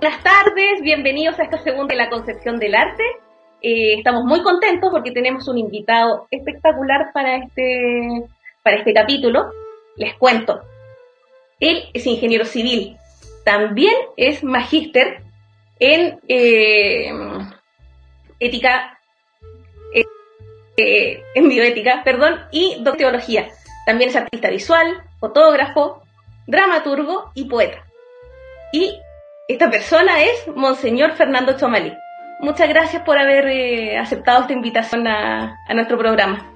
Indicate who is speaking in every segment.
Speaker 1: Buenas tardes, bienvenidos a esta segunda de la concepción del arte. Eh, estamos muy contentos porque tenemos un invitado espectacular para este, para este capítulo. Les cuento, él es ingeniero civil, también es magíster en eh, ética, eh, en bioética, perdón, y teología. También es artista visual, fotógrafo, dramaturgo y poeta. Y esta persona es Monseñor Fernando Chomalí. Muchas gracias por haber eh, aceptado esta invitación a, nuestro programa.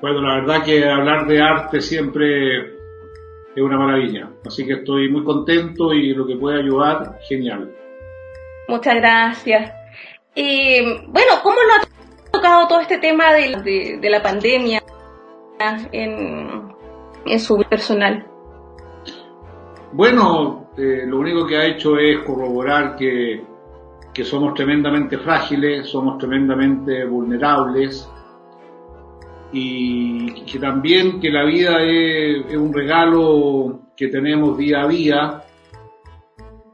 Speaker 2: Bueno, la verdad que hablar de arte siempre es una maravilla. Así que estoy muy contento y lo que puede ayudar, genial.
Speaker 1: Muchas gracias. Eh, bueno, ¿cómo lo ha tocado todo este tema de, la pandemia en, en su vida personal?
Speaker 2: Bueno, eh, lo único que ha hecho es corroborar que, somos tremendamente frágiles, somos tremendamente vulnerables y que también que la vida es, un regalo que tenemos día a día.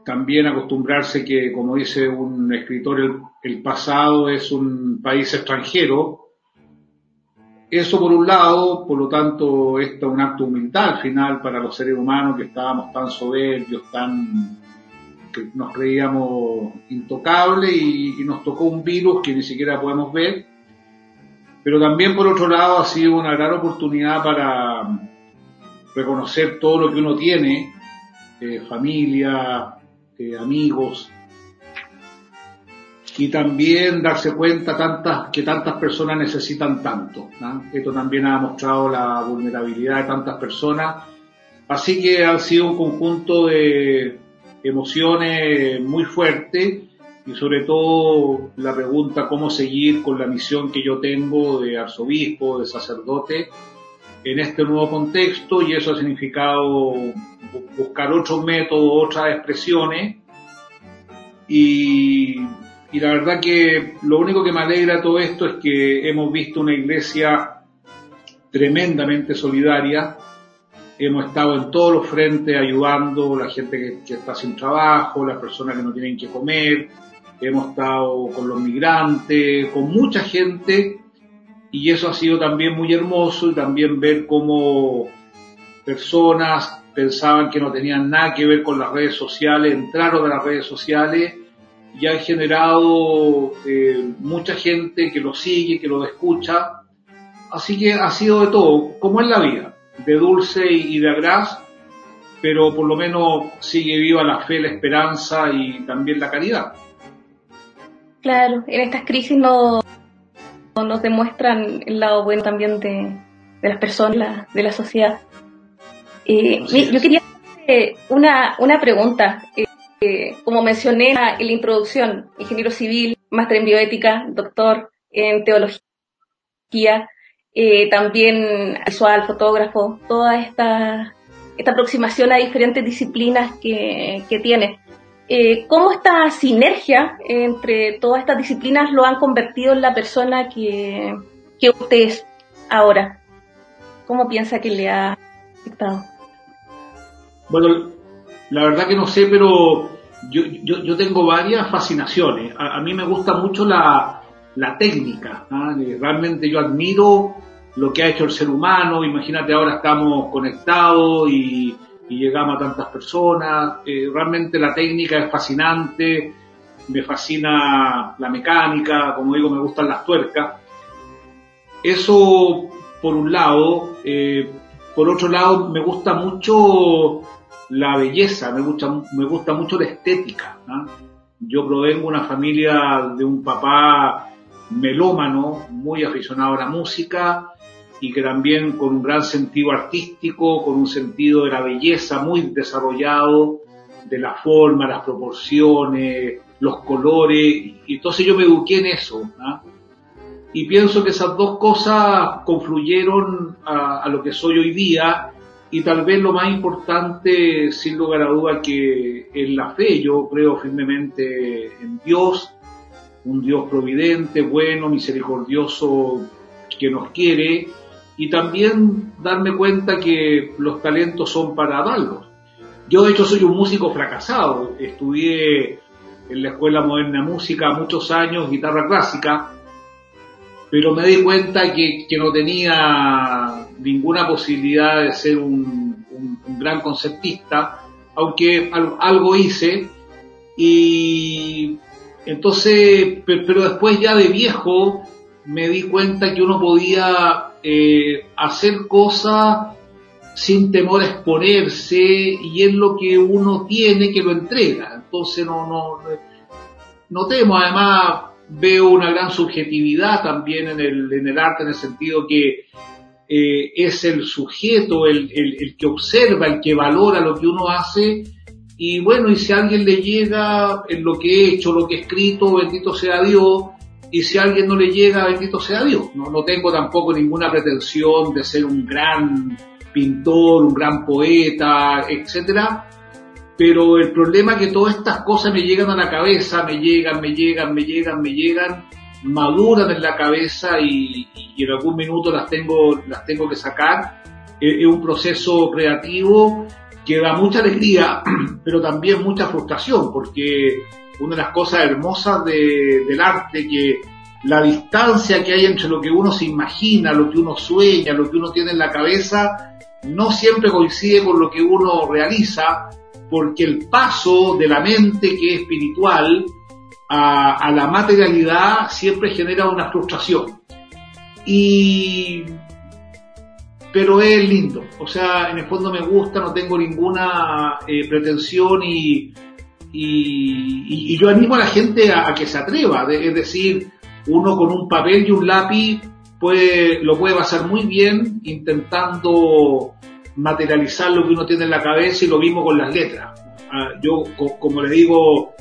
Speaker 2: También acostumbrarse que, como dice un escritor, el pasado es un país extranjero eso por un lado, por lo tanto, esto es un acto de humildad al final para los seres humanos que estábamos tan soberbios, tan que nos creíamos intocables y, nos tocó un virus que ni siquiera podemos ver. Pero también por otro lado ha sido una gran oportunidad para reconocer todo lo que uno tiene, eh, familia, eh, amigos, y también darse cuenta tantas, que tantas personas necesitan tanto. Esto también ha mostrado la vulnerabilidad de tantas personas. Así que ha sido un conjunto de emociones muy fuertes y sobre todo la pregunta cómo seguir con la misión que yo tengo de arzobispo, de sacerdote en este nuevo contexto y eso ha significado buscar otros métodos, otras expresiones y y la verdad que lo único que me alegra todo esto es que hemos visto una iglesia tremendamente solidaria. Hemos estado en todos los frentes ayudando a la gente que, está sin trabajo, las personas que no tienen que comer. Hemos estado con los migrantes, con mucha gente y eso ha sido también muy hermoso y también ver cómo personas pensaban que no tenían nada que ver con las redes sociales, entraron a las redes sociales y ha generado eh, mucha gente que lo sigue, que lo escucha. Así que ha sido de todo, como en la vida, de dulce y de agraz, pero por lo menos sigue viva la fe, la esperanza y también la caridad.
Speaker 1: Claro, en estas crisis no, nos demuestran el lado bueno también de, las personas, de la sociedad. Eh, yo quería hacer una, una pregunta. Eh, como mencioné en la introducción, ingeniero civil, máster en bioética, doctor en teología, eh, también visual, fotógrafo, toda esta, esta aproximación a diferentes disciplinas que, tiene. Eh, ¿Cómo esta sinergia entre todas estas disciplinas lo han convertido en la persona que, que usted es ahora? ¿Cómo piensa que le ha afectado?
Speaker 2: Bueno, la verdad que no sé, pero yo, yo, yo tengo varias fascinaciones. A, mí me gusta mucho la, la técnica. ¿ah? Realmente yo admiro lo que ha hecho el ser humano. Imagínate ahora estamos conectados y, y llegamos a tantas personas. Eh, realmente la técnica es fascinante. Me fascina la mecánica, como digo, me gustan las tuercas. Eso por un lado. Eh, por otro lado, me gusta mucho la belleza, me gusta, me gusta mucho la estética. Yo provengo de una familia de un papá melómano, muy aficionado a la música y que también con un gran sentido artístico, con un sentido de la belleza muy desarrollado, de la forma, las proporciones, los colores, y entonces yo me eduqué en eso. Y pienso que esas dos cosas confluyeron a, a lo que soy hoy día y tal vez lo más importante, sin lugar a duda, que en la fe, yo creo firmemente en Dios, un Dios providente, bueno, misericordioso, que nos quiere, y también darme cuenta que los talentos son para darlos. Yo de hecho soy un músico fracasado, estudié en la Escuela Moderna de Música muchos años guitarra clásica, pero me di cuenta que, que no tenía ninguna posibilidad de ser un, gran concertista, aunque algo hice, y entonces, pero después ya de viejo me di cuenta que uno podía eh, hacer cosas sin temor a exponerse y es lo que uno tiene que lo entrega. Entonces no, no, no temo, además veo una gran subjetividad también en el, en el arte en el sentido que eh, es el sujeto el, el, que observa, el que valora lo que uno hace y bueno, y si a alguien le llega en lo que he hecho, lo que he escrito, bendito sea Dios, y si a alguien no le llega, bendito sea Dios. No, no tengo tampoco ninguna pretensión de ser un gran pintor, un gran poeta, etcétera. Pero el problema es que todas estas cosas me llegan a la cabeza, me llegan, me llegan, me llegan, me llegan, maduran en la cabeza y, en algún minuto las tengo, las tengo que sacar. Es un proceso creativo que da mucha alegría, pero también mucha frustración, porque una de las cosas hermosas de, del arte, que la distancia que hay entre lo que uno se imagina, lo que uno sueña, lo que uno tiene en la cabeza, no siempre coincide con lo que uno realiza, porque el paso de la mente que es espiritual a, a la materialidad siempre genera una frustración. Y pero es lindo. O sea, en el fondo me gusta, no tengo ninguna eh, pretensión y, y, yo animo a la gente a, a que se atreva. es decir, uno con un papel y un lápiz puede, lo puede pasar muy bien intentando materializar lo que uno tiene en la cabeza y lo mismo con las letras. Ah, yo, como le digo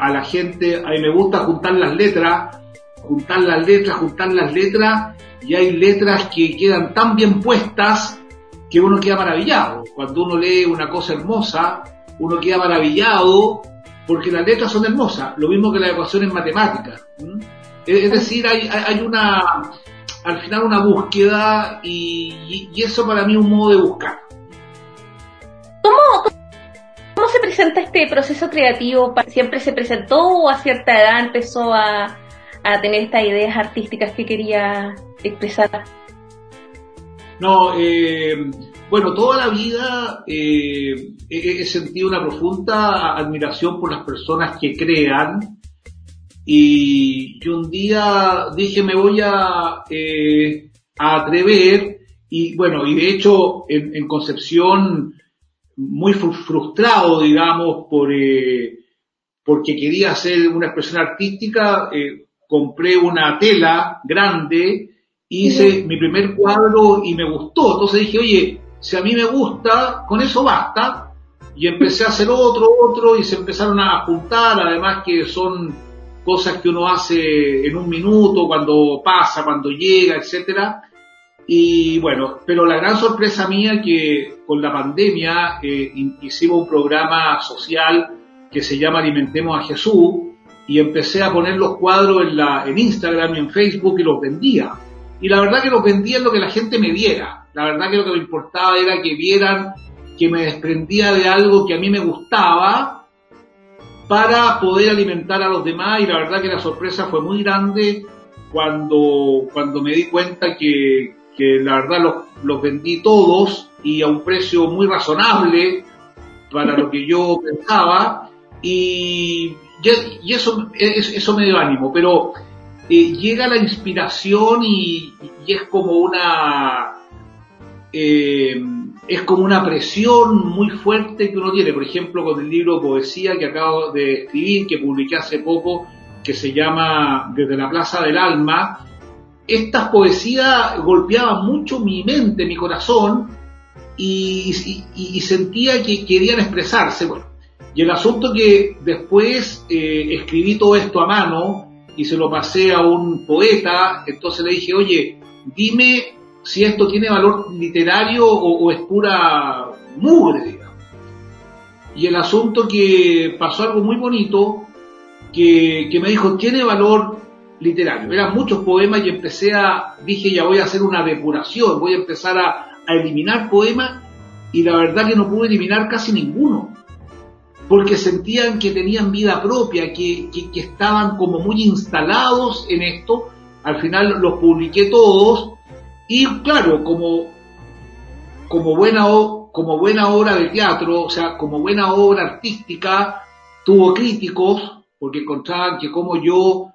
Speaker 2: a la gente, a mí me gusta juntar las letras, juntar las letras, juntar las letras y hay letras que quedan tan bien puestas que uno queda maravillado. Cuando uno lee una cosa hermosa, uno queda maravillado porque las letras son hermosas, lo mismo que la ecuación en matemáticas. Es decir, hay, hay, una, al final una búsqueda y, y, eso para mí es un modo de buscar.
Speaker 1: ¿Cómo, ¿Cómo se presenta este proceso creativo? ¿Siempre se presentó o a cierta edad empezó a, a tener estas ideas artísticas que quería expresar?
Speaker 2: No, eh, bueno, toda la vida eh, he, sentido una profunda admiración por las personas que crean y yo un día dije me voy a, eh, a atrever y bueno, y de hecho en Concepción muy frustrado, digamos, por, eh, porque quería hacer una expresión artística, eh, compré una tela grande, hice sí. mi primer cuadro y me gustó. Entonces dije, oye, si a mí me gusta, con eso basta. Y empecé a hacer otro, otro, y se empezaron a juntar, además que son cosas que uno hace en un minuto, cuando pasa, cuando llega, etcétera. Y bueno, pero la gran sorpresa mía que con la pandemia eh, hicimos un programa social que se llama Alimentemos a Jesús, y empecé a poner los cuadros en, la, en Instagram y en Facebook y los vendía. Y la verdad que los vendía en lo que la gente me diera. La verdad que lo que me importaba era que vieran que me desprendía de algo que a mí me gustaba para poder alimentar a los demás y la verdad que la sorpresa fue muy grande cuando, cuando me di cuenta que, que la verdad los, los vendí todos y a un precio muy razonable para lo que yo pensaba y y eso, eso me dio ánimo, pero eh, llega la inspiración y, y es como una eh, es como una presión muy fuerte que uno tiene, por ejemplo con el libro Poesía que acabo de escribir, que publiqué hace poco, que se llama Desde la Plaza del Alma, estas poesías golpeaban mucho mi mente, mi corazón, y, sentía que querían expresarse. Bueno, y el asunto que después eh, escribí todo esto a mano y se lo pasé a un poeta, entonces le dije, oye, dime si esto tiene valor literario o, o es pura mugre, digamos. Y el asunto que pasó algo muy bonito, que, que me dijo, tiene valor literario. Eran muchos poemas y empecé a, dije, ya voy a hacer una depuración, voy a empezar a, eliminar poemas y la verdad que no pude eliminar casi ninguno, porque sentían que tenían vida propia, que, estaban como muy instalados en esto. Al final los publiqué todos y claro, como, como, buena, como buena obra de teatro, o sea, como buena obra artística, tuvo críticos porque encontraban que como yo,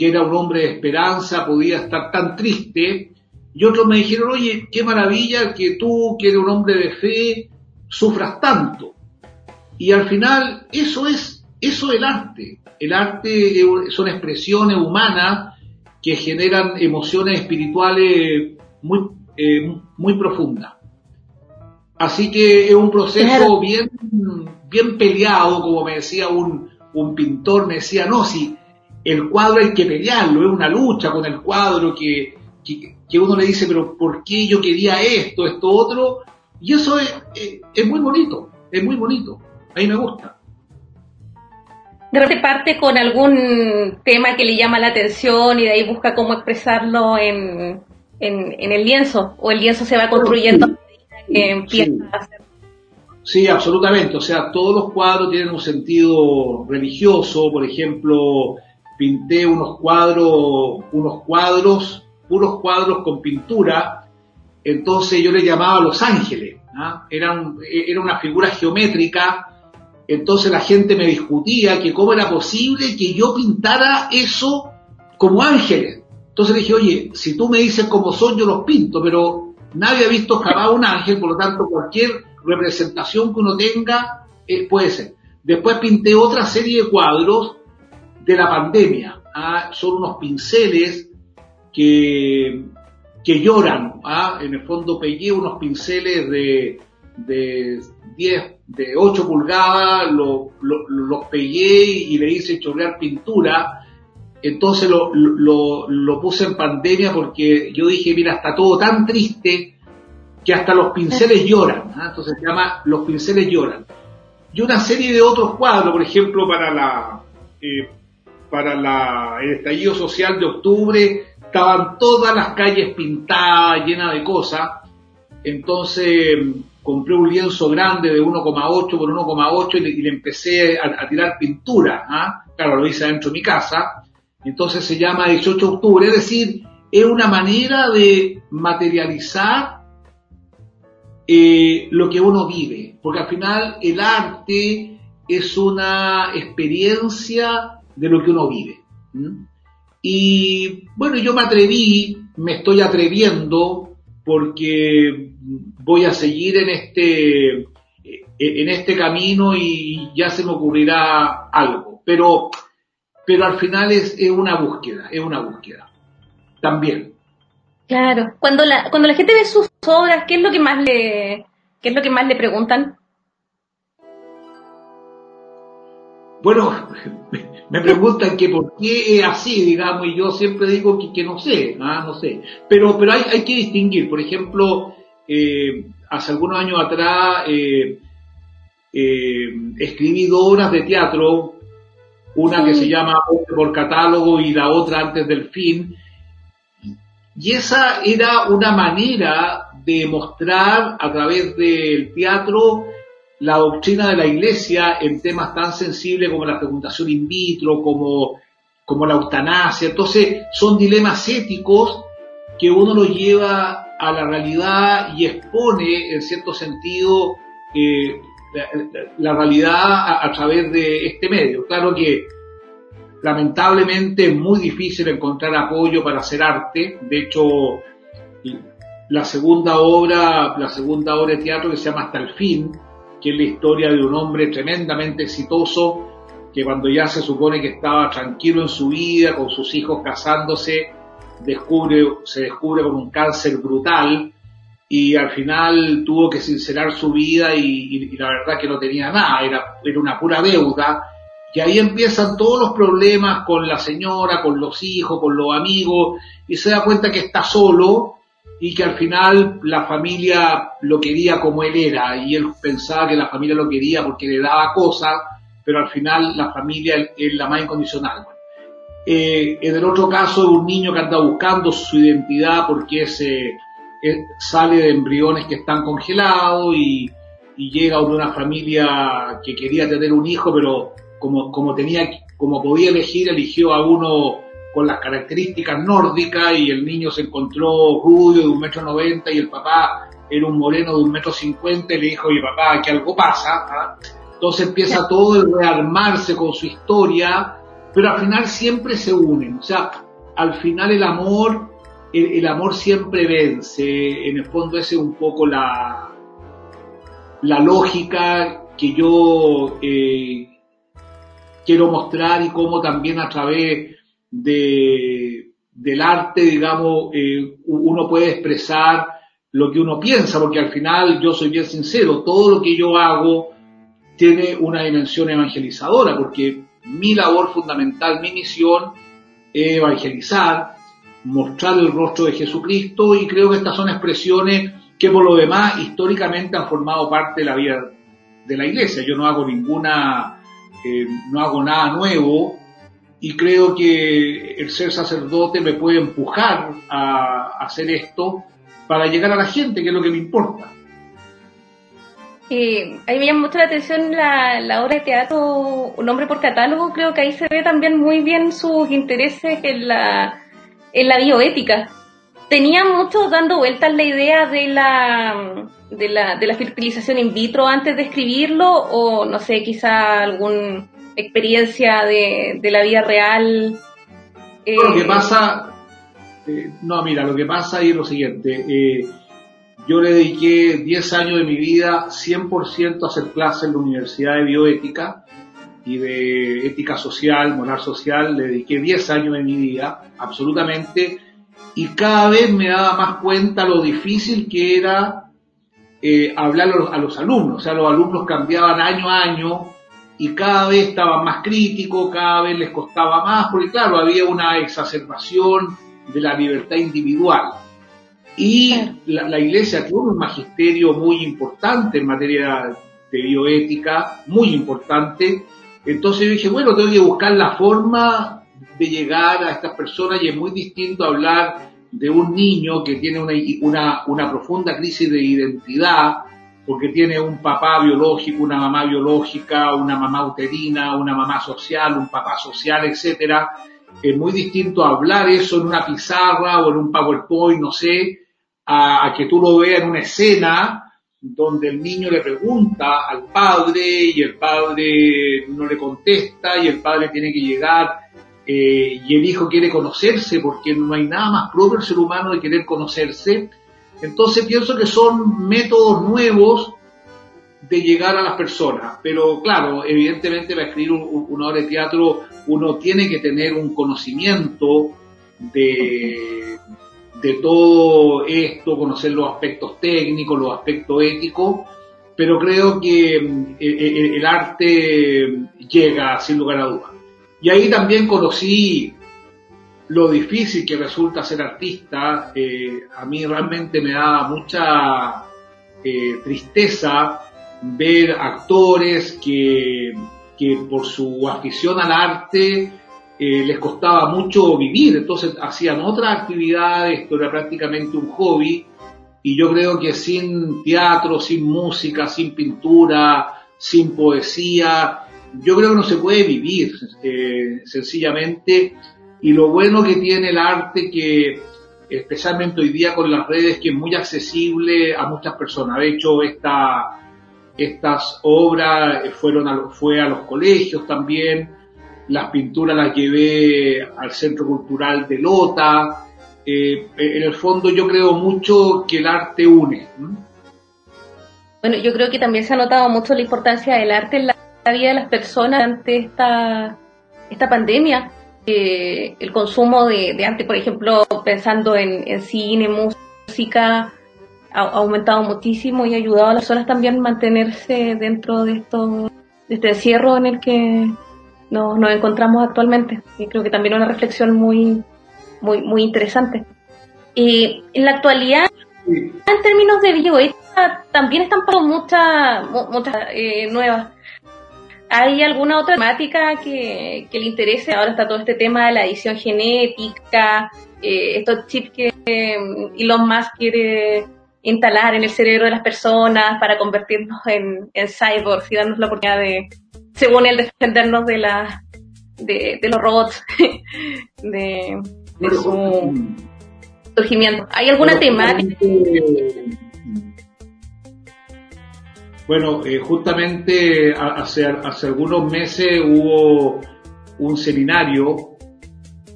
Speaker 2: que era un hombre de esperanza, podía estar tan triste y otros me dijeron, oye, qué maravilla que tú, que eres un hombre de fe, sufras tanto. Y al final, eso es, eso es el arte. El arte son expresiones humanas que generan emociones espirituales muy, eh, muy profundas. Así que es un proceso bien, bien peleado, como me decía un, un pintor, me decía, no, si el cuadro hay que pelearlo, es una lucha con el cuadro que, que, uno le dice, pero ¿por qué yo quería esto, esto, otro? Y eso es, es, muy bonito, es muy bonito, a mí me gusta.
Speaker 1: De repente parte con algún tema que le llama la atención y de ahí busca cómo expresarlo en, en, el lienzo, o el lienzo se va construyendo sí, empieza
Speaker 2: a hacer. Sí, absolutamente. O sea, todos los cuadros tienen un sentido religioso. Por ejemplo, pinté unos cuadros, unos cuadros puros cuadros con pintura, entonces yo le llamaba Los Ángeles, era, era una figura geométrica, entonces la gente me discutía que cómo era posible que yo pintara eso como ángeles. Entonces le dije, oye, si tú me dices cómo son, yo los pinto, pero nadie ha visto jamás un ángel, por lo tanto cualquier representación que uno tenga eh, puede ser. Después pinté otra serie de cuadros de la pandemia. ¿ah? Son unos pinceles que, que lloran. ¿ah? En el fondo pegué unos pinceles de, de 10, de 8 pulgadas, los pegué y le hice chorrear pintura. Entonces lo, lo, lo, puse en pandemia porque yo dije, mira, está todo tan triste que hasta los pinceles lloran. ¿ah? Entonces se llama Los pinceles lloran. Y una serie de otros cuadros, por ejemplo, para la, eh, para la, el estallido social de octubre, estaban todas las calles pintadas, llenas de cosas. Entonces compré un lienzo grande de 1,8 por 1,8 y, le empecé a, tirar pintura. ¿ah? Claro, lo hice dentro de mi casa. Entonces se llama 18 de octubre, es decir, es una manera de materializar eh, lo que uno vive, porque al final el arte es una experiencia de lo que uno vive. Y bueno, yo me atreví, me estoy atreviendo porque voy a seguir en este, en este camino y ya se me ocurrirá algo. Pero, pero al final es, una búsqueda, es una búsqueda. También.
Speaker 1: Claro. Cuando la, cuando la gente ve sus obras, ¿qué es lo que más le, qué es lo que más le preguntan?
Speaker 2: Bueno, me preguntan que por qué es así, digamos, y yo siempre digo que, no sé, ¿ah? no sé. Pero, pero hay, hay que distinguir, por ejemplo, eh, hace algunos años atrás eh, eh, escribí dos obras de teatro, una que se llama por catálogo y la otra antes del fin, y esa era una manera de mostrar a través del teatro la doctrina de la Iglesia en temas tan sensibles como la fecundación in vitro, como, como la eutanasia. Entonces, son dilemas éticos que uno lo lleva a la realidad y expone, en cierto sentido, eh, la, realidad a, a, través de este medio. Claro que lamentablemente es muy difícil encontrar apoyo para hacer arte. De hecho, la segunda obra, la segunda obra de teatro que se llama Hasta el fin, que es la historia de un hombre tremendamente exitoso que cuando ya se supone que estaba tranquilo en su vida, con sus hijos casándose, descubre, se descubre con un cáncer brutal y al final tuvo que sincerar su vida y, la verdad que no tenía nada, era, era una pura deuda. Y ahí empiezan todos los problemas con la señora, con los hijos, con los amigos, y se da cuenta que está solo y que al final la familia lo quería como él era y él pensaba que la familia lo quería porque le daba cosas, pero al final la familia es la más incondicional. Eh, en el otro caso, un niño que anda buscando su identidad porque se, eh, sale de embriones que están congelados y, y llega de una familia que quería tener un hijo, pero como, como tenía, como podía elegir, eligió a uno con las características nórdicas y el niño se encontró rubio de un metro noventa y el papá era un moreno de un metro cincuenta y le dijo, oye papá, que algo pasa. ¿ah? Entonces empieza todo a rearmarse con su historia, pero al final siempre se unen. O sea, al final el amor, el, amor siempre vence. En el fondo esa es un poco la, la lógica que yo eh, quiero mostrar y cómo también a través de, del arte, digamos, eh, uno puede expresar lo que uno piensa, porque al final yo soy bien sincero, todo lo que yo hago tiene una dimensión evangelizadora, porque mi labor fundamental, mi misión es evangelizar, mostrar el rostro de Jesucristo y creo que estas son expresiones que por lo demás históricamente han formado parte de la vida de la iglesia. Yo no hago ninguna, eh, no hago nada nuevo, y creo que el ser sacerdote me puede empujar a, hacer esto para llegar a la gente, que es lo que me importa.
Speaker 1: Eh, ahí me llama mucho la atención la, obra de teatro Un hombre por catálogo, creo que ahí se ve también muy bien sus intereses en la, en la bioética. Tenía muchos dando vueltas la idea de la, de la, de la fertilización in vitro antes de escribirlo, o no sé, quizá algún experiencia de, la vida real.
Speaker 2: lo que eh, pasa, eh, no, mira, lo que pasa es lo siguiente. Eh, yo le dediqué 10 años de mi vida 100% a hacer clases en la Universidad de Bioética y de ética social, moral social, le dediqué 10 años de mi vida, absolutamente, y cada vez me daba más cuenta lo difícil que era hablar a los, a los, alumnos, o sea, los alumnos cambiaban año a año, y cada vez estaban más críticos, cada vez les costaba más, porque claro, había una exacerbación de la libertad individual. Y la, iglesia tiene un magisterio muy importante en materia de bioética, muy importante. Entonces yo dije, bueno, tengo que buscar la forma de llegar a estas personas y es muy distinto hablar de un niño que tiene una, una, una profunda crisis de identidad, porque tiene un papá biológico, una mamá biológica, una mamá uterina, una mamá social, un papá social, etcétera. Es muy distinto hablar eso en una pizarra o en un PowerPoint, no sé, a, que tú lo veas en una escena donde el niño le pregunta al padre y el padre no le contesta y el padre tiene que llegar eh, y el hijo quiere conocerse porque no hay nada más propio el ser humano de querer conocerse entonces pienso que son métodos nuevos de llegar a las personas, pero claro, evidentemente para escribir una obra de teatro uno tiene que tener un conocimiento de, de todo esto, conocer los aspectos técnicos, los aspectos éticos, pero creo que mm, e, e, e, el, arte llega sin lugar a dudas. Y ahí también conocí lo difícil que resulta ser artista, eh, a mí realmente me da mucha eh, tristeza ver actores que, por su afición al arte eh, les costaba mucho vivir, entonces hacían otras actividades, esto era prácticamente un hobby, y yo creo que sin teatro, sin música, sin pintura, sin poesía, yo creo que no se puede vivir, sencillamente y lo bueno que tiene el arte que especialmente hoy día con las redes que es muy accesible a muchas personas. De hecho, esta, estas obras fueron a, fue a los colegios también, las pinturas las llevé al Centro Cultural de Lota. Eh, en el fondo yo creo mucho que el arte une.
Speaker 1: Bueno, yo creo que también se ha notado mucho la importancia del arte en la vida de las personas ante esta, esta pandemia el consumo de, de, arte, por ejemplo, pensando en, cine, música, ha, aumentado muchísimo y ha ayudado a las personas también a mantenerse dentro de, esto, de este encierro en el que nos, nos encontramos actualmente. Y creo que también una reflexión muy, muy, muy interesante. Y en la actualidad, en términos de bioética, también están pasando muchas, muchas eh, nuevas ¿Hay alguna otra temática que, le interese? Ahora está todo este tema de la edición genética, eh, estos chips que eh, Elon Musk quiere instalar en el cerebro de las personas para convertirnos en, en cyborgs y darnos la oportunidad de, según él, defendernos de la de, los robots, de, su surgimiento. ¿Hay alguna temática?
Speaker 2: Bueno, eh, justamente hace, hace algunos meses hubo un seminario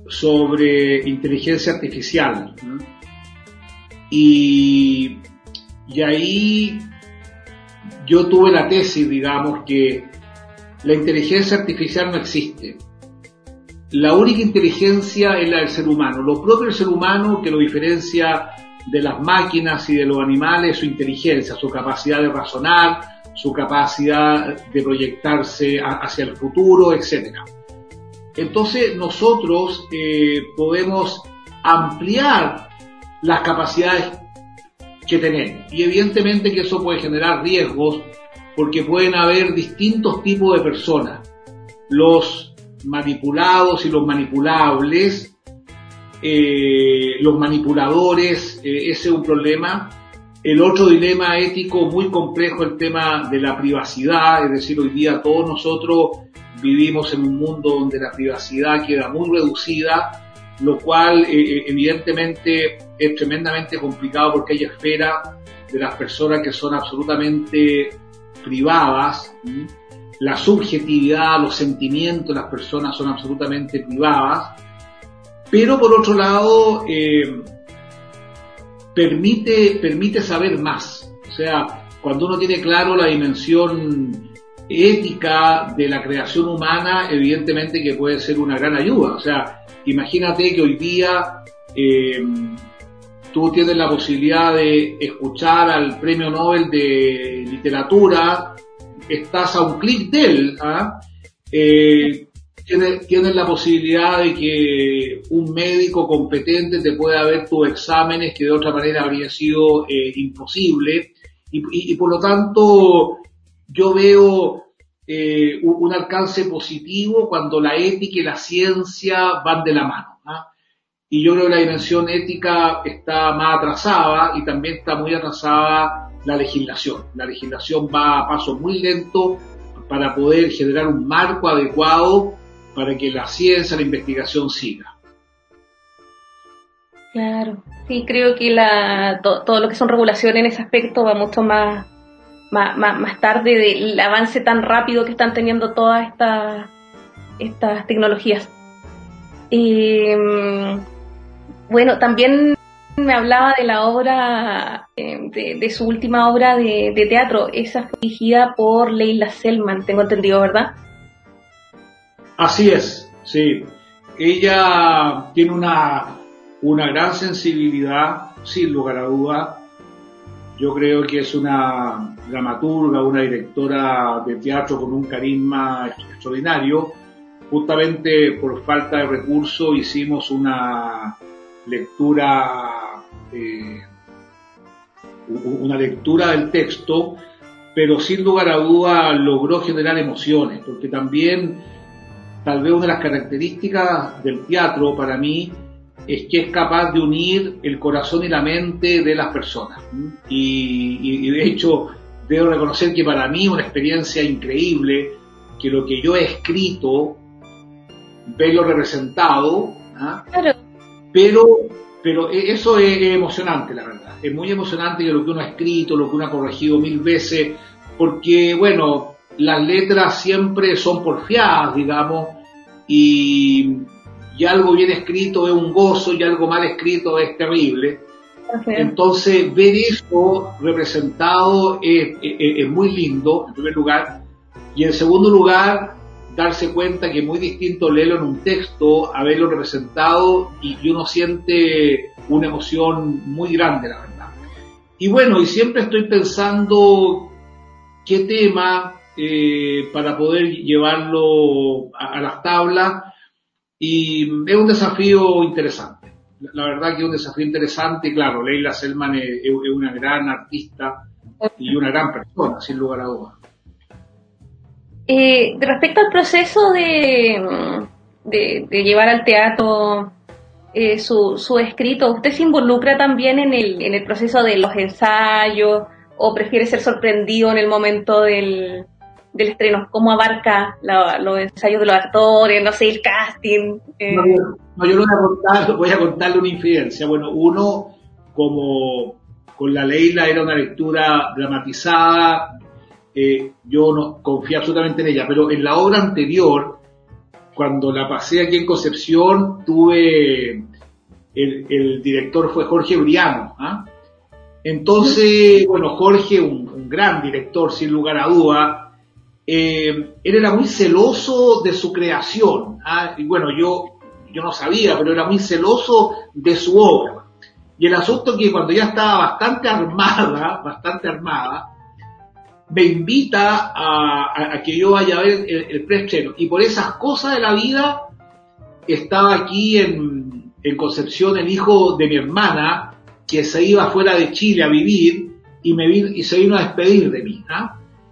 Speaker 2: sobre inteligencia artificial. Y, y ahí yo tuve la tesis, digamos, que la inteligencia artificial no existe. La única inteligencia es la del ser humano. Lo propio del ser humano que lo diferencia de las máquinas y de los animales su inteligencia, su capacidad de razonar, su capacidad de proyectarse hacia el futuro, etc. Entonces nosotros eh, podemos ampliar las capacidades que tenemos y evidentemente que eso puede generar riesgos porque pueden haber distintos tipos de personas. Los manipulados y los manipulables, eh, los manipuladores, eh, ese es un problema. El otro dilema ético muy complejo, el tema de la privacidad, es decir, hoy día todos nosotros vivimos en un mundo donde la privacidad queda muy reducida, lo cual eh, evidentemente es tremendamente complicado porque hay esferas de las personas que son absolutamente privadas. La subjetividad, los sentimientos de las personas son absolutamente privadas pero por otro lado, eh, permite, permite saber más. O sea, cuando uno tiene claro la dimensión ética de la creación humana, evidentemente que puede ser una gran ayuda. O sea, imagínate que hoy día eh, tú tienes la posibilidad de escuchar al premio Nobel de literatura, estás a un clic de él, ¿ah? eh, tienes, la posibilidad de que un médico competente te pueda ver tus exámenes que de otra manera habría sido eh, imposible y, por lo tanto yo veo eh, un, alcance positivo cuando la ética y la ciencia van de la mano. ¿ah? Y yo creo que la dimensión ética está más atrasada y también está muy atrasada la legislación. La legislación va a paso muy lento para poder generar un marco adecuado para que la ciencia, la investigación siga.
Speaker 1: Claro, sí, creo que la, todo lo que son regulaciones en ese aspecto va mucho más, más, tarde del avance tan rápido que están teniendo todas estas, estas tecnologías. Mm, bueno, también me hablaba de la obra, eh, de, su última obra de, de, teatro, esa fue dirigida por Leila Selman, tengo entendido, ¿verdad?
Speaker 2: Así es, sí. Ella tiene una, una gran sensibilidad, sin lugar a duda. Yo creo que es una dramaturga, una directora de teatro con un carisma extraordinario. Justamente por falta de recursos hicimos una lectura, eh, una lectura del texto, pero sin lugar a duda logró generar emociones, porque también tal vez una de las características del teatro para mí es que es capaz de unir el corazón y la mente de las personas. Y, de hecho, debo reconocer que para mí es una experiencia increíble que lo que yo he escrito, verlo representado, ¿ah? pero, pero e, eso es emocionante, la verdad. Es muy emocionante que lo que uno ha escrito, lo que uno ha corregido mil veces, porque, bueno, las letras siempre son porfiadas, digamos, y, algo bien escrito es un gozo y algo mal escrito es terrible. Entonces, ver eso representado es, muy lindo, en primer lugar, y en segundo lugar, darse cuenta que es muy distinto leerlo en un texto a verlo representado y, y uno siente una emoción muy grande, la verdad. Y bueno, y siempre estoy pensando qué tema eh, para poder llevarlo a, las tablas y es un desafío interesante. La, verdad que es un desafío interesante claro, Leila Selman es, una gran artista y una gran persona, sin lugar a dudas.
Speaker 1: Eh, respecto al proceso de, de, llevar al teatro eh, su, su escrito, ¿usted se involucra también en el, en el proceso de los ensayos o prefiere ser sorprendido en el momento del, del estreno? ¿Cómo abarca los ensayos de los actores, no sé, el casting?
Speaker 2: Eh? No, yo no voy a, contar, voy a contarle una infidencia. Bueno, uno, como con la Leila era una lectura dramatizada, eh, yo no confía absolutamente en ella, pero en la obra anterior, cuando la pasé aquí en Concepción, tuve, el, director fue Jorge Briano. ¿ah? Entonces, bueno, Jorge, un, gran director, sin lugar a duda, eh, él era muy celoso de su creación. ¿ah? Y bueno, yo, yo no sabía, pero era muy celoso de su obra. Y el asunto es que cuando ya estaba bastante armada, bastante armada, me invita a, que yo vaya a ver el, el preestreno. Y por esas cosas de la vida, estaba aquí en, Concepción el hijo de mi hermana, que se iba fuera de Chile a vivir y, me y se vino a despedir de mí.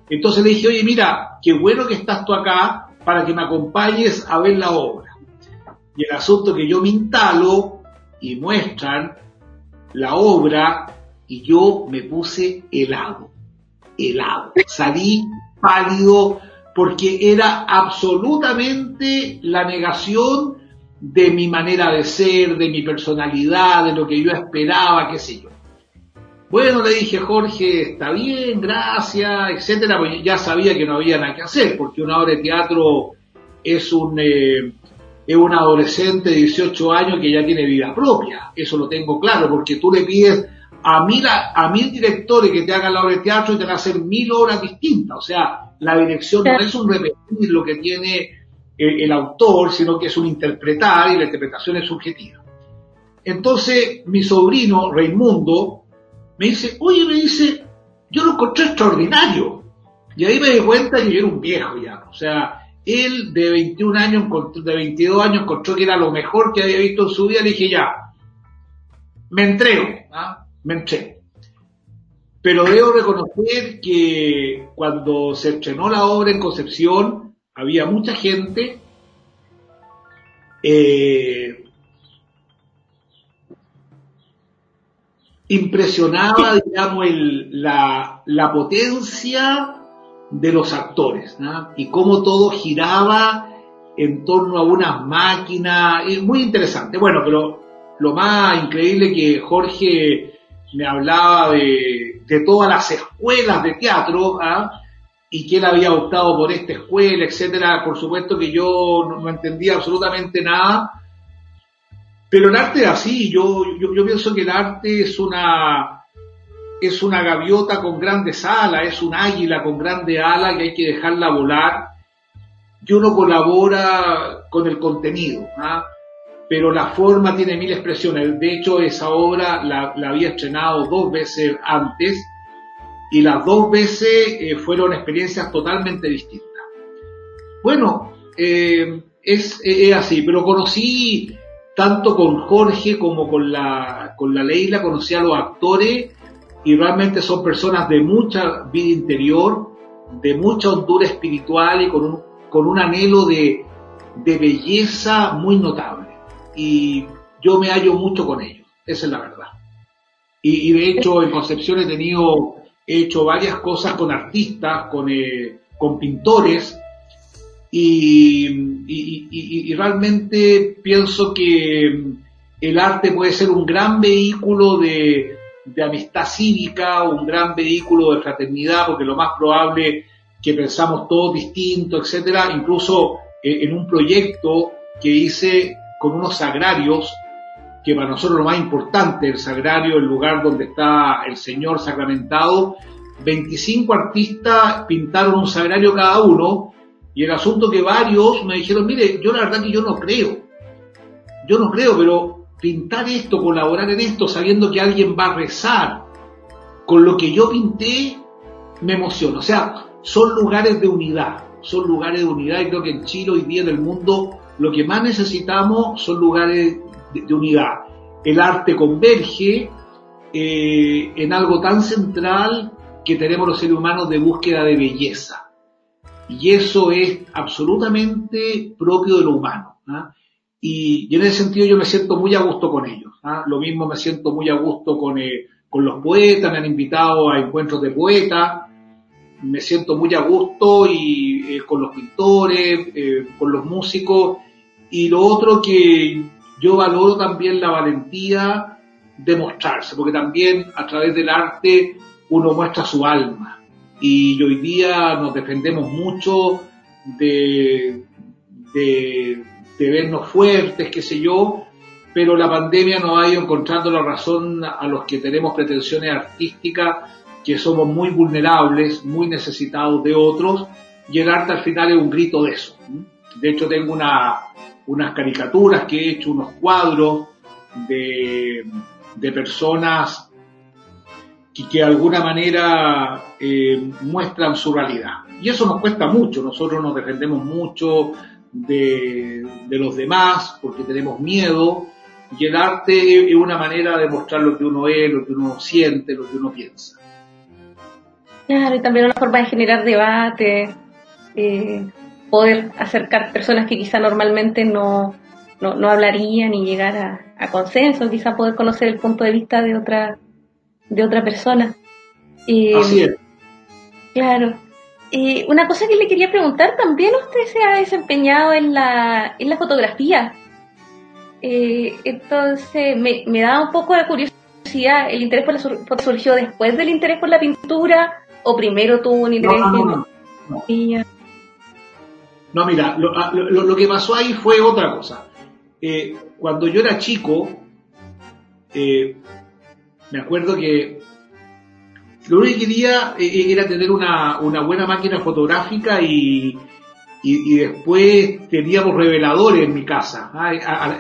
Speaker 2: Entonces le dije, oye, mira, qué bueno que estás tú acá para que me acompañes a ver la obra. Y el asunto que yo me instalo y muestran la obra y yo me puse helado helado. Salí pálido porque era absolutamente la negación de mi manera de ser, de mi personalidad, de lo que yo esperaba, qué sé yo. Bueno, le dije, Jorge, está bien, gracias, etcétera, pues ya sabía que no había nada que hacer, porque una obra de teatro es un, eh, es un adolescente de 18 años que ya tiene vida propia. Eso lo tengo claro, porque tú le pides a mil, a mil directores que te hagan la obra de teatro y te van a hacer mil obras distintas. O sea, la dirección no es un repetir lo que tiene el, autor, sino que es un interpretar y la interpretación es subjetiva. Entonces, mi sobrino, Raimundo, me dice, oye, me dice, yo lo encontré extraordinario. Y ahí me di cuenta que yo era un viejo ya. O sea, él de 21 años, de 22 años, encontró que era lo mejor que había visto en su vida. Le dije, ya, me entrego. ¿ah? me entré. Pero debo reconocer que cuando se estrenó la obra en Concepción, había mucha gente eh, impresionaba, digamos, la, la, potencia de los actores y cómo todo giraba en torno a unas máquinas, muy interesante. Bueno, pero lo más increíble que Jorge me hablaba de, todas las escuelas de teatro, ¿ah? y que él había optado por esta escuela, etcétera. Por supuesto que yo no, entendía absolutamente nada, pero el arte es así. Yo, yo, pienso que el arte es una, es una gaviota con grandes alas, es un águila con grande ala que hay que dejarla volar y uno colabora con el contenido. ¿ah? pero la forma tiene mil expresiones. De hecho, esa obra la, había estrenado dos veces antes y las dos veces eh, fueron experiencias totalmente distintas. Bueno, eh, es, así, pero conocí tanto con Jorge como con la, con la Leila, conocí a los actores y realmente son personas de mucha vida interior, de mucha hondura espiritual y con un, con un anhelo de, de belleza muy notable y yo me hallo mucho con ellos, esa es la verdad. Y, de hecho en Concepción he tenido, he hecho varias cosas con artistas, con, eh, con pintores, y, realmente pienso que el arte puede ser un gran vehículo de, amistad cívica, un gran vehículo de fraternidad, porque lo más probable que pensamos todos distintos, etcétera, incluso eh, en un proyecto que hice con unos sagrarios, que para nosotros lo más importante, el sagrario, el lugar donde está el Señor sacramentado, 25 artistas pintaron un sagrario cada uno, y el asunto que varios me dijeron, mire, yo la verdad que yo no creo, yo no creo, pero pintar esto, colaborar en esto, sabiendo que alguien va a rezar con lo que yo pinté, me emociona. O sea, son lugares de unidad, son lugares de unidad y creo que en Chile hoy día en el mundo lo que más necesitamos son lugares de, unidad. El arte converge eh, en algo tan central que tenemos los seres humanos de búsqueda de belleza. Y eso es absolutamente propio de lo humano. ¿ah? y, en ese sentido yo me siento muy a gusto con ellos. ¿ah? Lo mismo me siento muy a gusto con, eh, con los poetas, me han invitado a encuentros de poetas, me siento muy a gusto y eh, con los pintores, eh, con los músicos, y lo otro que yo valoro también la valentía de mostrarse, porque también a través del arte uno muestra su alma. Y hoy día nos defendemos mucho de, de, vernos fuertes, qué sé yo, pero la pandemia nos ha ido encontrando la razón a los que tenemos pretensiones artísticas, que somos muy vulnerables, muy necesitados de otros, y el arte al final es un grito de eso. De hecho, tengo una, unas caricaturas que he hecho, unos cuadros de, de personas que, que, de alguna manera eh, muestran su realidad. Y eso nos cuesta mucho, nosotros nos defendemos mucho, de, los demás, porque tenemos miedo, y el arte es una manera de mostrar lo que uno es, lo que uno siente, lo que uno piensa.
Speaker 1: Claro, y también una forma de generar debate, eh, poder acercar personas que quizá normalmente no, no, hablarían y llegar a, a, consenso, quizá poder conocer el punto de vista de otra, de otra persona.
Speaker 2: Así es.
Speaker 1: Claro. Eh, una cosa que le quería preguntar, también usted se ha desempeñado en la, en la fotografía. Eh, entonces, me, me da un poco de curiosidad, ¿el interés por la foto surgió después del interés por la pintura o primero tuvo un interés
Speaker 2: no, no, no, no, mira, ah, lo, lo, que pasó ahí fue otra cosa. Eh, cuando yo era chico, me acuerdo que lo único que quería eh, era tener una, buena máquina fotográfica y, y, después teníamos reveladores en mi casa.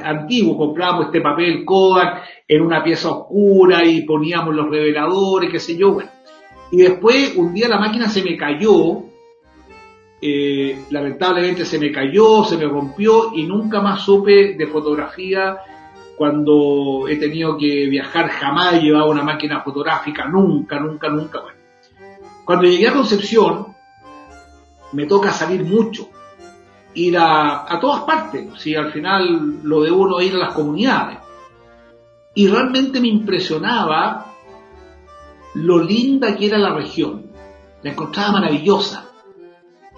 Speaker 2: Antiguo, comprábamos este papel Kodak en una pieza oscura y poníamos los reveladores, qué sé yo. Bueno. Y después un día la máquina se me cayó, eh, lamentablemente se me cayó, se me rompió y nunca más supe de fotografía cuando he tenido que viajar jamás he llevado una máquina fotográfica, nunca, nunca, nunca. Bueno, cuando llegué a Concepción, me toca salir mucho, ir a, todas partes, si al final lo de uno ir a las comunidades. Y realmente me impresionaba lo linda que era la región. La encontraba maravillosa.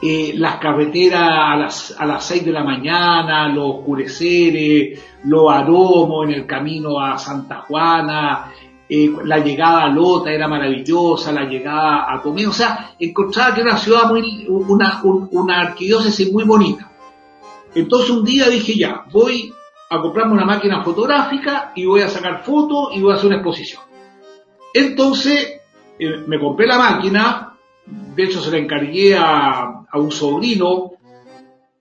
Speaker 2: Eh, las carreteras a las, a las 6 de la mañana, los oscureceres, los aromos en el camino a Santa Juana, eh, la llegada a Lota era maravillosa, la llegada a Tomé, o sea, encontraba que era una ciudad muy, una, una arquidiócesis muy bonita. Entonces un día dije ya, voy a comprarme una máquina fotográfica y voy a sacar fotos y voy a hacer una exposición. Entonces eh, me compré la máquina, de hecho se la encargué a, a un sobrino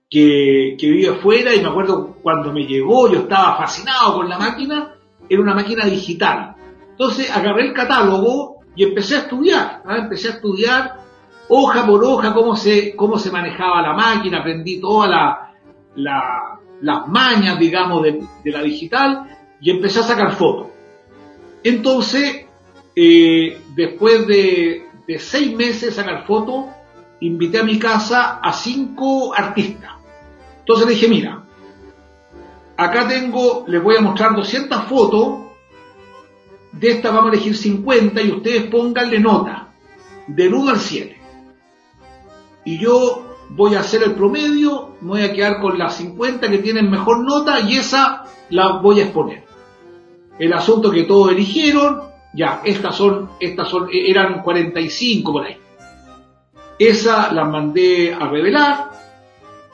Speaker 2: que, que, vive afuera y me acuerdo cuando me llegó, yo estaba fascinado con la máquina, era una máquina digital. Entonces agarré el catálogo y empecé a estudiar, empecé a estudiar hoja por hoja cómo se, cómo se manejaba la máquina, aprendí todas la, la, las mañas, digamos, de, la digital y empecé a sacar fotos. Entonces, eh, después de, seis meses sacar fotos, invité a mi casa a cinco artistas. Entonces le dije, mira, acá tengo, les voy a mostrar 200 fotos, de estas vamos a elegir 50 y ustedes pónganle nota, del 1 al 7. Y yo voy a hacer el promedio, me voy a quedar con las 50 que tienen mejor nota y esa la voy a exponer. El asunto que todos eligieron, ya, estas son, estas son, eran 45 por ahí. Esa la mandé a revelar,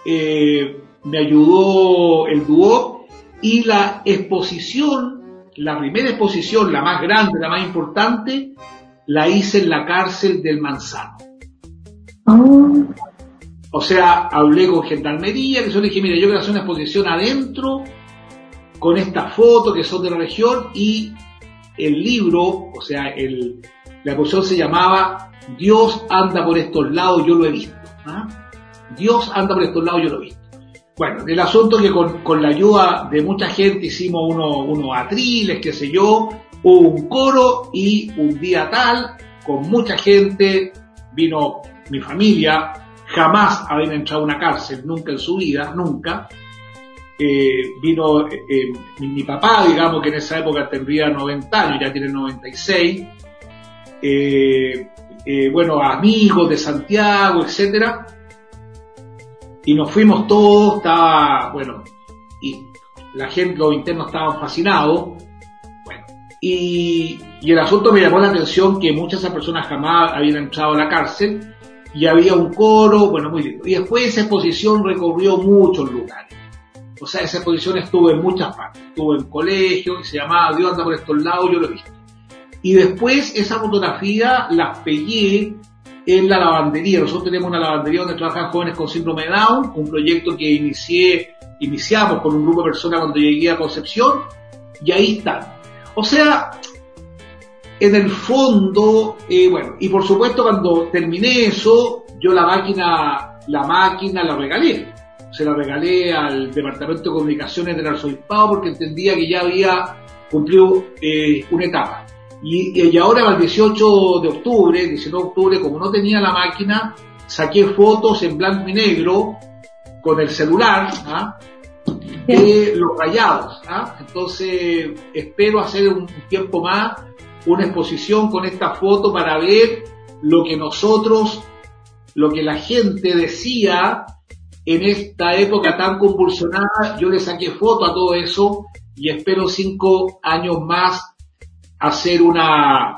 Speaker 2: eh, me ayudó el dúo y la exposición, la primera exposición, la más grande, la más importante, la hice en la cárcel del Manzano. Oh. O sea, hablé con gendarmería, que yo le dije, mira, yo quiero hacer una exposición adentro con estas fotos que son de la región y el libro, o sea, el, la exposición se llamaba Dios anda por estos lados, yo lo he visto. ¿ah? Dios anda por estos lados, yo lo he visto. Bueno, el asunto es que con, la ayuda de mucha gente hicimos unos uno atriles, qué sé yo, hubo un coro y un día tal, con mucha gente, vino mi familia, jamás habían entrado a una cárcel, nunca en su vida, nunca. eh, vino eh, mi, papá, digamos que en esa época tendría 90 años, ya tiene 96, bueno, amigos de Santiago, etcétera, y nos fuimos todos, estaba, bueno, y la gente, los internos estaban fascinados, bueno, y, el asunto me llamó la atención que muchas de esas personas jamás habían entrado a la cárcel, y había un coro, bueno, muy lindo. Y después esa exposición recorrió muchos lugares. O sea, esa exposición estuvo en muchas partes. Estuvo en colegio, se llamaba Dios anda por estos lados, yo lo he visto. Y después esa fotografía la pegué en la lavandería. Nosotros tenemos una lavandería donde trabajan jóvenes con síndrome de Down, un proyecto que inicié, iniciamos con un grupo de personas cuando llegué a Concepción, y ahí están. O sea, en el fondo, eh, bueno, y por supuesto cuando terminé eso, yo la máquina, la máquina la regalé. Se la regalé al Departamento de Comunicaciones del Arzobispado porque entendía que ya había cumplido eh, una etapa. Y, y, ahora, el 18 de octubre, 19 de octubre, como no tenía la máquina, saqué fotos en blanco y negro con el celular ¿ah? de los rayados. ¿ah? Entonces, espero hacer un tiempo más una exposición con esta foto para ver lo que nosotros, lo que la gente decía en esta época tan convulsionada. Yo le saqué foto a todo eso y espero cinco años más hacer una,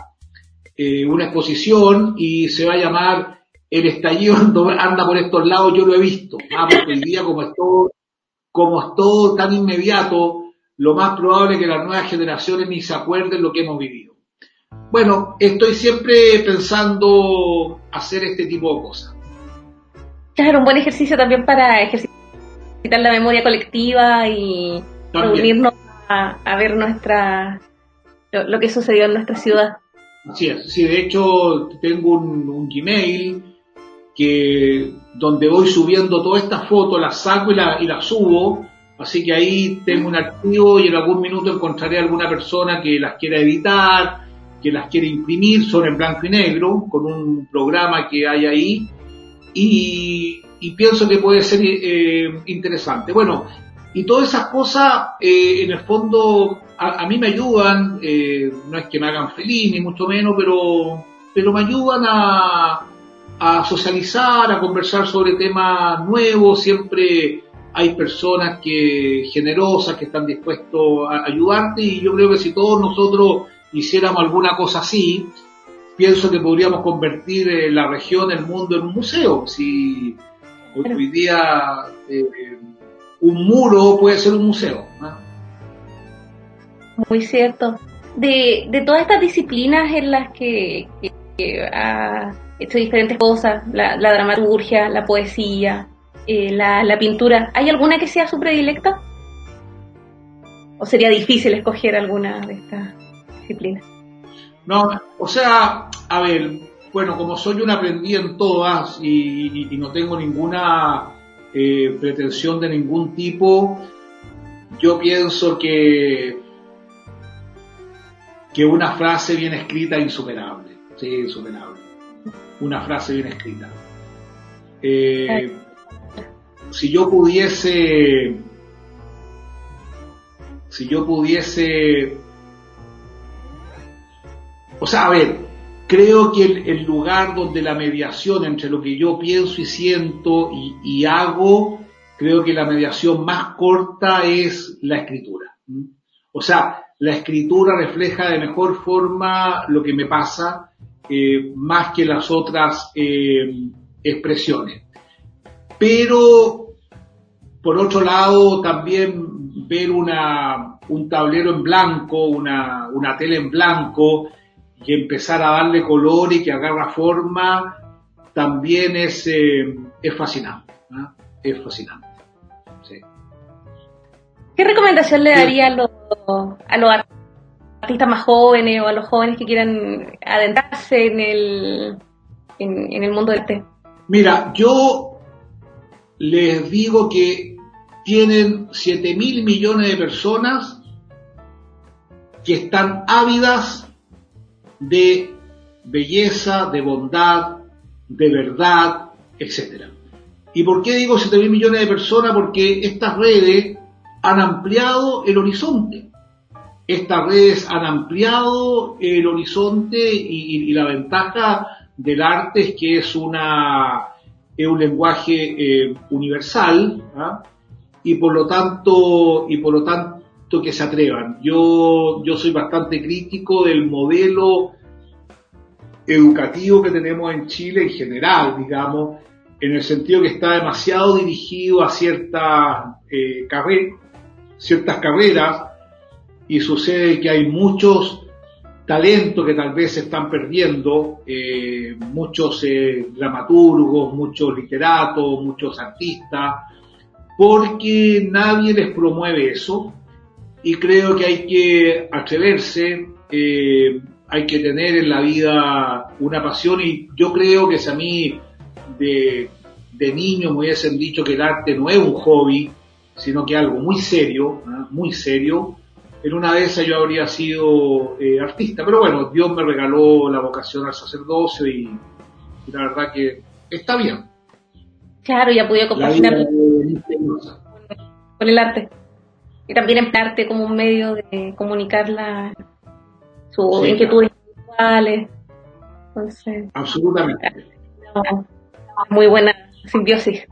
Speaker 2: eh, una exposición y se va a llamar El estallido anda por estos lados, yo lo he visto. Ah, porque el día como es todo, como es todo tan inmediato, lo más probable es que las nuevas generaciones ni se acuerden lo que hemos vivido. Bueno, estoy siempre pensando hacer este tipo de cosas.
Speaker 1: Claro, un buen ejercicio también para ejercitar la memoria colectiva y reunirnos a, ver nuestra lo, que sucedió en nuestra ciudad.
Speaker 2: Así es, sí, de hecho tengo un, Gmail que donde voy subiendo todas estas fotos, las saco y las la subo, así que ahí tengo un archivo y en algún minuto encontraré alguna persona que las quiera editar que las quiere imprimir, son en blanco y negro, con un programa que hay ahí, y, pienso que puede ser eh, interesante. Bueno, y todas esas cosas, eh, en el fondo, a, mí me ayudan, eh, no es que me hagan feliz, ni mucho menos, pero, pero me ayudan a, a socializar, a conversar sobre temas nuevos, siempre hay personas que generosas que están dispuestos a ayudarte. Y yo creo que si todos nosotros hiciéramos alguna cosa así, pienso que podríamos convertir eh, la región, el mundo en un museo. Si hoy día eh, un muro puede ser un museo.
Speaker 1: Muy cierto. De, de, todas estas disciplinas en las que, ha hecho diferentes cosas, la, dramaturgia, la poesía, eh, la, la pintura, ¿hay alguna que sea su predilecta? ¿O sería difícil escoger alguna de estas?
Speaker 2: No, o sea, a ver, bueno, como soy un aprendiz en todas y, no tengo ninguna eh, pretensión de ningún tipo, yo pienso que que una frase bien escrita es insuperable, sí, insuperable. Una frase bien escrita. Eh, si yo pudiese, si yo pudiese o sea, a ver, creo que el, lugar donde la mediación entre lo que yo pienso y siento y, hago, creo que la mediación más corta es la escritura. O sea, la escritura refleja de mejor forma lo que me pasa, eh, más que las otras eh, expresiones. Pero, por otro lado, también ver una, un tablero en blanco, una, una tela en blanco, y empezar a darle color y que agarra forma, también es, eh, es fascinante. Es fascinante.
Speaker 1: ¿Qué recomendación le daría a los, a los artistas más jóvenes o a los jóvenes que quieran adentrarse en el, en, el mundo del arte?
Speaker 2: Mira, yo les digo que tienen 7 mil millones de personas que están ávidas de belleza, de bondad, de verdad, etc. ¿Y por qué digo 7 mil millones de personas? Porque estas redes han ampliado el horizonte. Estas redes han ampliado el horizonte y, la ventaja del arte es que es una es un lenguaje eh, universal ¿ah? y por lo tanto y por lo tanto que se atrevan. Yo yo soy bastante crítico del modelo educativo que tenemos en Chile en general, digamos, en el sentido que está demasiado dirigido a ciertas eh, carreras, y sucede que hay muchos talentos que tal vez se están perdiendo, eh, muchos eh, dramaturgos, muchos literatos, muchos artistas, porque nadie les promueve eso y creo que hay que atreverse, eh, hay que tener en la vida una pasión y yo creo que si a mí de, de niño me hubiesen dicho que el arte no es un hobby, sino que algo muy serio, muy serio, en una de esas yo habría sido eh, artista, pero bueno, Dios me regaló la vocación al sacerdocio y, la verdad que está bien.
Speaker 1: Claro, ya pude compaginar con el arte. También emplearte como un medio de comunicar la, sus inquietudes individuales.
Speaker 2: Absolutamente.
Speaker 1: muy buena simbiosis.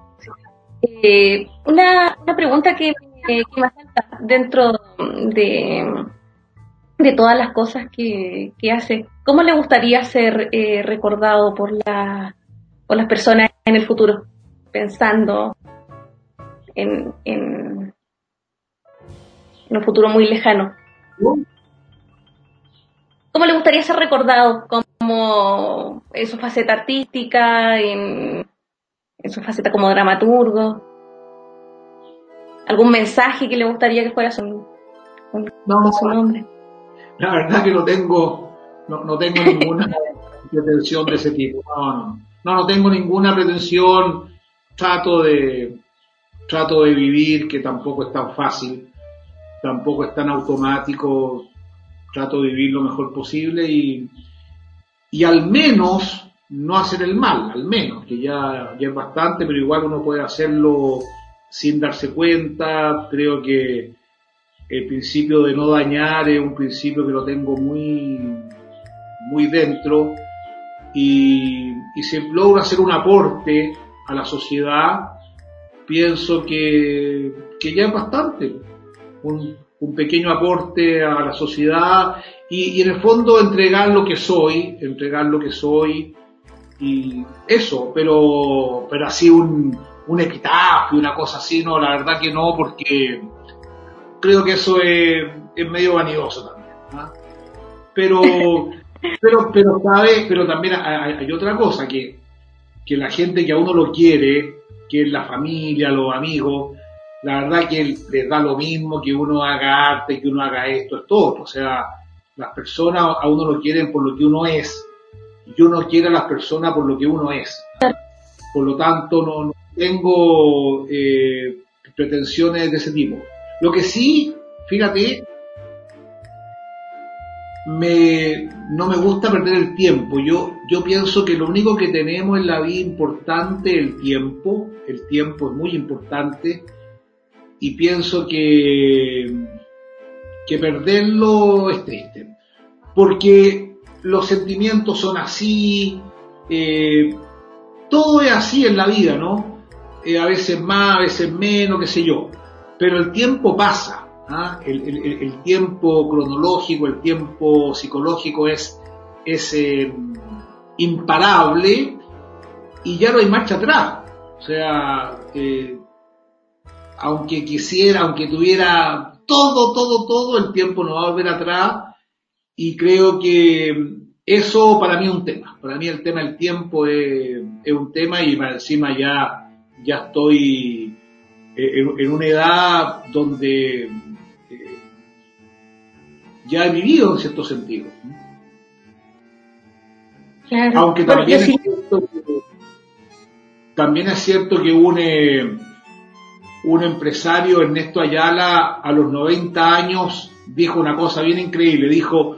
Speaker 1: Eh, una, una pregunta que que, más dentro de, de todas las cosas que, hace. ¿Cómo le gustaría ser eh, recordado por, la, por las personas en el futuro? Pensando en, en, un futuro muy lejano. ¿Cómo le gustaría ser recordado? ¿Como en su faceta artística, en, en su faceta como dramaturgo? algún mensaje que le gustaría que fuera su, no, su nombre.
Speaker 2: La verdad que no tengo, no, tengo ninguna pretensión de ese tipo. No, no, no, tengo ninguna pretensión. Trato de, trato de vivir, que tampoco es tan fácil, tampoco es tan automático. Trato de vivir lo mejor posible y, y al menos no hacer el mal, al menos, que ya, ya es bastante, pero igual uno puede hacerlo sin darse cuenta. Creo que el principio de no dañar es un principio que lo tengo muy, muy dentro. Y, y si logro hacer un aporte a la sociedad, pienso que, que ya es bastante. Un, un pequeño aporte a la sociedad y, y, en el fondo entregar lo que soy, entregar lo que soy y eso, pero, pero así un, un epitafio, una cosa así, no, la verdad que no, porque creo que eso es, medio vanidoso también. ¿ah? Pero, pero, pero, ¿sabe? Pero también hay, otra cosa, que, que la gente que a uno lo quiere, que es la familia, los amigos, la verdad que les da lo mismo que uno haga arte, que uno haga esto, es todo. O sea, las personas a uno lo quieren por lo que uno es, y uno quiere a las personas por lo que uno es. Por lo tanto, no, tengo eh, pretensiones de ese tipo. Lo que sí, fíjate, me, no me gusta perder el tiempo. Yo, yo pienso que lo único que tenemos en la vida importante es el tiempo. El tiempo es muy importante. Y pienso que, que perderlo es triste. Porque los sentimientos son así. Eh, todo es así en la vida, ¿no? Eh, a veces más, a veces menos, qué sé yo. Pero el tiempo pasa, ¿ah? el, tiempo cronológico, el tiempo psicológico es, es eh, imparable y ya no hay marcha atrás. O sea, eh, aunque quisiera, aunque tuviera todo, todo, todo, el tiempo no va a volver atrás y creo que eso para mí es un tema. Para mí el tema del tiempo es, es un tema y encima ya ya estoy eh, en, una edad donde eh, ya he vivido en cierto sentido. Aunque también es, cierto que, también es cierto que un, un empresario, Ernesto Ayala, a los 90 años, dijo una cosa bien increíble, dijo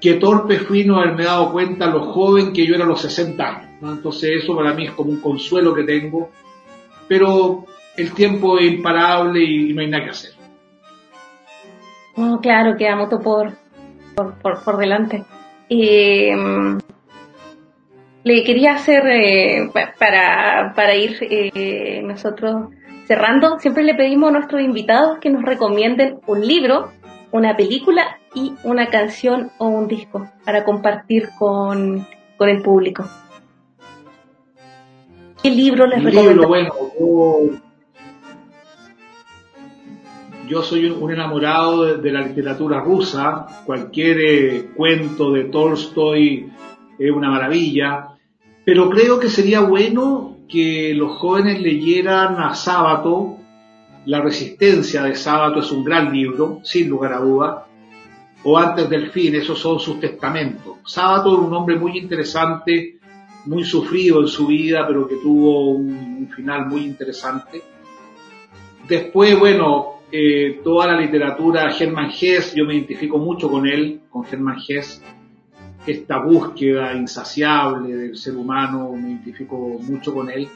Speaker 2: que torpe fui no haberme dado cuenta lo joven que yo era a los 60 años. Entonces eso para mí es como un consuelo que tengo pero el tiempo es imparable y no hay nada que hacer.
Speaker 1: No, claro, queda moto por, por, por, delante. Eh, le quería hacer, eh, para, para ir eh, nosotros cerrando, siempre le pedimos a nuestros invitados que nos recomienden un libro, una película y una canción o un disco para compartir con, con el público. ¿Qué libro les recomiendo?
Speaker 2: Bueno, yo, soy un, enamorado de, la literatura rusa, cualquier eh, cuento de Tolstoy es una maravilla, pero creo que sería bueno que los jóvenes leyeran a Sábato, La resistencia de Sábato es un gran libro, sin lugar a duda, o Antes del fin, esos son sus testamentos. Sábato es un hombre muy interesante, muy sufrido en su vida, pero que tuvo un, final muy interesante. Después, bueno, eh, toda la literatura, Germán Hess, yo me identifico mucho con él, con Germán Hess, esta búsqueda insaciable del ser humano, me identifico mucho con él.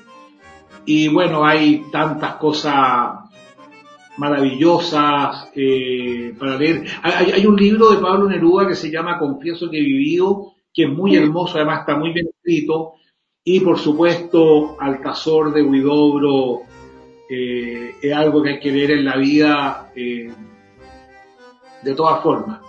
Speaker 2: Y bueno, hay tantas cosas maravillosas eh, para leer. Hay, un libro de Pablo Neruda que se llama Confieso que he vivido, que es muy hermoso, además está muy bien escrito. Y por supuesto, Alcazor de Huidobro eh, es algo que hay que leer en la vida eh, de todas formas.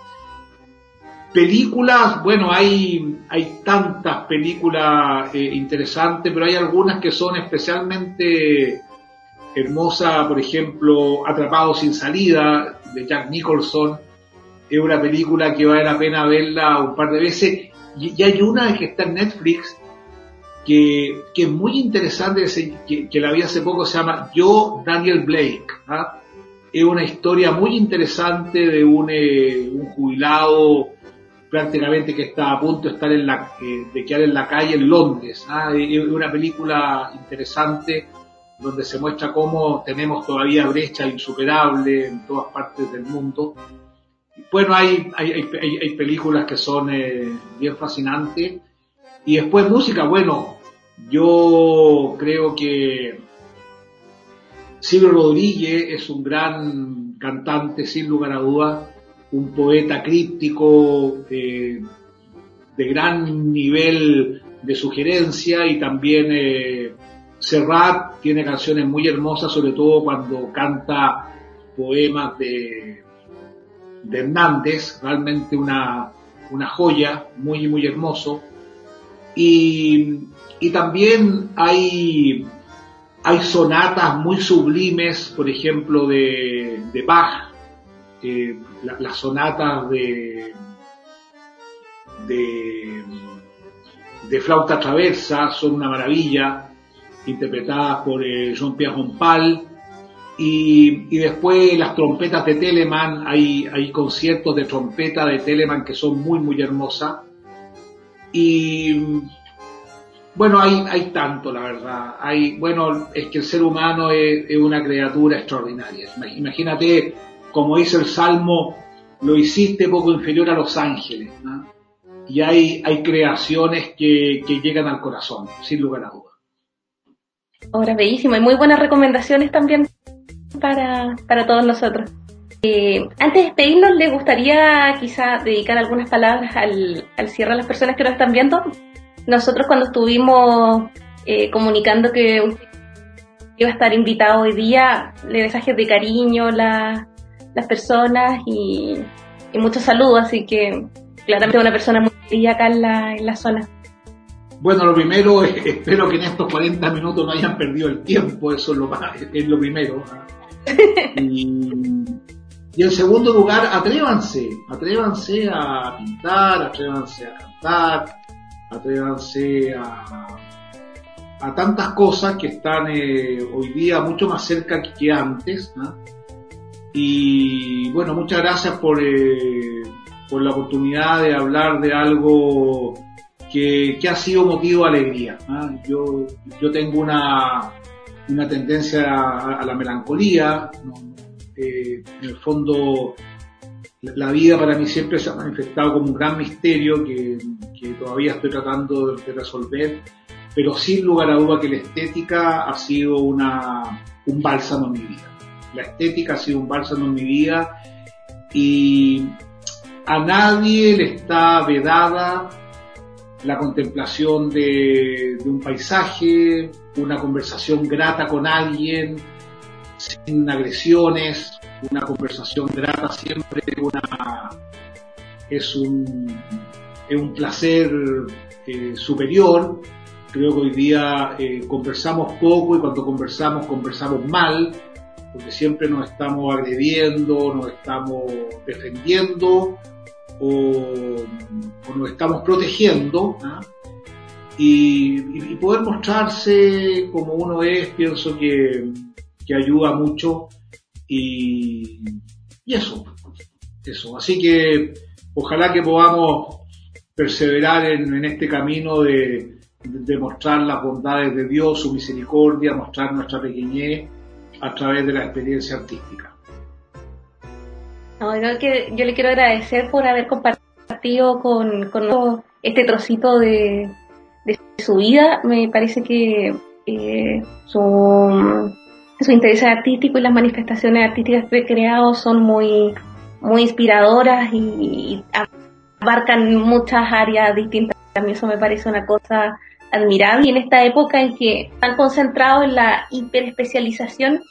Speaker 2: Películas, bueno, hay, hay tantas películas eh, interesantes, pero hay algunas que son especialmente hermosas, por ejemplo, Atrapado sin salida, de Jack Nicholson, es una película que vale la pena verla un par de veces, y, hay una que está en Netflix, que, es muy interesante, que, la vi hace poco, se llama Yo, Daniel Blake. ¿ah? Es una historia muy interesante de un, eh, un jubilado prácticamente que está a punto de estar en la, eh, quedar en la calle en Londres. ¿ah? Es una película interesante donde se muestra cómo tenemos todavía brecha insuperable en todas partes del mundo. Bueno, hay, hay, hay, películas que son eh, bien fascinantes. Y después música, bueno, yo creo que Silvio Rodríguez es un gran cantante, sin lugar a dudas un poeta críptico de, gran nivel de sugerencia y también eh, Serrat tiene canciones muy hermosas, sobre todo cuando canta poemas de, de Hernández, realmente una, una joya, muy, muy hermoso. Y, y también hay, hay sonatas muy sublimes, por ejemplo, de Bach, las sonatas de, de, flauta traversa son una maravilla, interpretadas por eh, Jean-Pierre Rompal. Y, después las trompetas de Telemann, hay, hay conciertos de trompeta de Telemann que son muy, muy hermosas. Y bueno, hay, hay tanto, la verdad. Hay, bueno, es que el ser humano es una criatura extraordinaria. Imagínate como dice el Salmo, lo hiciste poco inferior a los ángeles. Y hay, hay creaciones que, llegan al corazón, sin lugar a dudas.
Speaker 1: Ahora, bellísimo. Y muy buenas recomendaciones también para, todos nosotros. Eh, antes de despedirnos, ¿le gustaría quizá dedicar algunas palabras al, al cierre a las personas que nos están viendo? Nosotros cuando estuvimos eh, comunicando que iba a estar invitado hoy día, le mensajes de cariño, la, las personas y, muchos saludos, así que claramente una persona muy querida acá en la, en la zona.
Speaker 2: Bueno, lo primero, es, espero que en estos 40 minutos no hayan perdido el tiempo, eso es lo, es lo primero. Y, y, en segundo lugar, atrévanse, atrévanse a pintar, atrévanse a cantar, atrévanse a, a tantas cosas que están eh, hoy día mucho más cerca que, antes. ¿no? Y bueno, muchas gracias por, eh, por la oportunidad de hablar de algo que, que ha sido motivo de alegría. ¿ah? Yo, yo tengo una, una tendencia a, la melancolía. Eh, en el fondo, la vida para mí siempre se ha manifestado como un gran misterio que, que todavía estoy tratando de, resolver, pero sin lugar a duda que la estética ha sido una, un bálsamo en mi vida la estética ha sido un bálsamo en mi vida y a nadie le está vedada la contemplación de, un paisaje, una conversación grata con alguien, sin agresiones, una conversación grata siempre es, un, es un placer eh, superior. Creo que hoy día eh, conversamos poco y cuando conversamos conversamos mal, porque siempre nos estamos agrediendo, nos estamos defendiendo o, nos estamos protegiendo. ¿ah? Y, poder mostrarse como uno es, pienso que, ayuda mucho y, eso, eso. Así que ojalá que podamos perseverar en, este camino de, de, mostrar las bondades de Dios, su misericordia, mostrar nuestra pequeñez a través de la experiencia artística.
Speaker 1: No, yo, le quiero agradecer por haber compartido con, con este trocito de, de, su vida. Me parece que eh, su, su interés artístico y las manifestaciones artísticas que he creado son muy, muy inspiradoras y, abarcan muchas áreas distintas. A mí eso me parece una cosa admirable y en esta época en que están concentrados en la hiperespecialización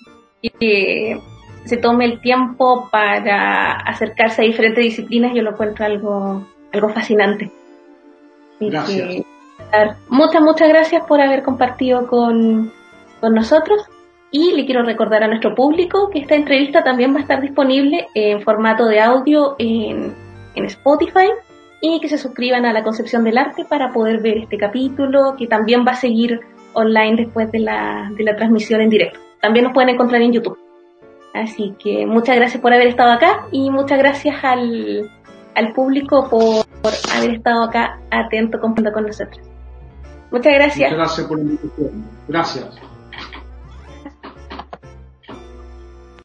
Speaker 1: y que se tome el tiempo para acercarse a diferentes disciplinas, yo lo encuentro algo, algo fascinante.
Speaker 2: Gracias.
Speaker 1: muchas, muchas gracias por haber compartido con, con nosotros. Y le quiero recordar a nuestro público que esta entrevista también va a estar disponible en formato de audio en, en Spotify y que se suscriban a la Concepción del Arte para poder ver este capítulo, que también va a seguir online después de la, de la transmisión en directo. También nos pueden encontrar en YouTube. Así que muchas gracias por haber estado acá y muchas gracias al, al público por, haber estado acá atento, con nosotros. Muchas gracias.
Speaker 2: Muchas gracias por la invitación. Gracias.